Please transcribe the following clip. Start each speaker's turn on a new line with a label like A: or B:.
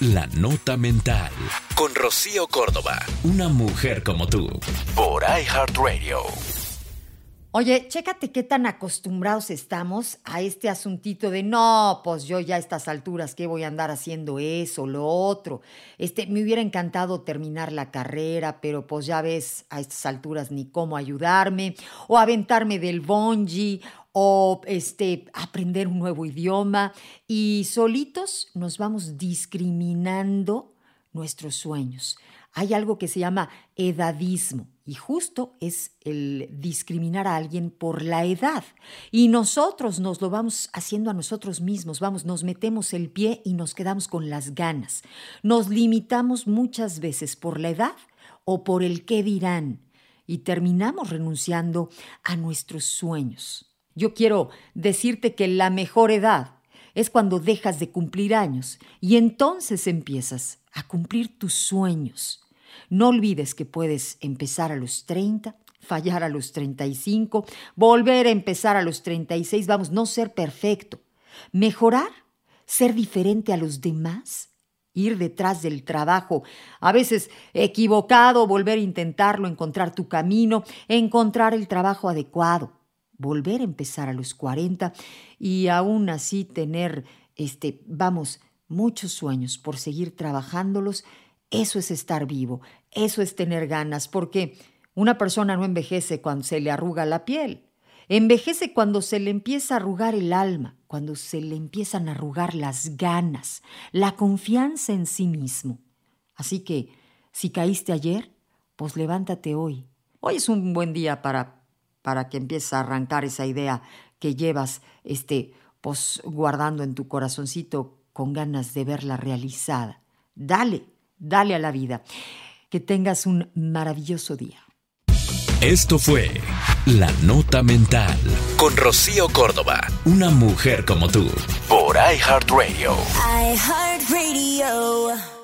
A: La Nota Mental. Con Rocío Córdoba. Una mujer como tú. Por iHeartRadio.
B: Oye, chécate qué tan acostumbrados estamos a este asuntito de no, pues yo ya a estas alturas, ¿qué voy a andar haciendo eso, lo otro? Este, me hubiera encantado terminar la carrera, pero pues ya ves a estas alturas ni cómo ayudarme, o aventarme del bungee, o este, aprender un nuevo idioma, y solitos nos vamos discriminando nuestros sueños. Hay algo que se llama edadismo y justo es el discriminar a alguien por la edad. Y nosotros nos lo vamos haciendo a nosotros mismos, vamos, nos metemos el pie y nos quedamos con las ganas. Nos limitamos muchas veces por la edad o por el qué dirán y terminamos renunciando a nuestros sueños. Yo quiero decirte que la mejor edad es cuando dejas de cumplir años y entonces empiezas a cumplir tus sueños. No olvides que puedes empezar a los 30, fallar a los 35, volver a empezar a los 36, vamos, no ser perfecto. Mejorar, ser diferente a los demás, ir detrás del trabajo, a veces equivocado, volver a intentarlo, encontrar tu camino, encontrar el trabajo adecuado, volver a empezar a los 40 y aún así tener, este, vamos, muchos sueños por seguir trabajándolos eso es estar vivo, eso es tener ganas, porque una persona no envejece cuando se le arruga la piel, envejece cuando se le empieza a arrugar el alma, cuando se le empiezan a arrugar las ganas, la confianza en sí mismo. Así que, si caíste ayer, pues levántate hoy. Hoy es un buen día para, para que empieces a arrancar esa idea que llevas este, pues, guardando en tu corazoncito con ganas de verla realizada. Dale, dale a la vida. Que tengas un maravilloso día.
A: Esto fue La Nota Mental con Rocío Córdoba, una mujer como tú, por iHeartRadio.
C: iHeartRadio.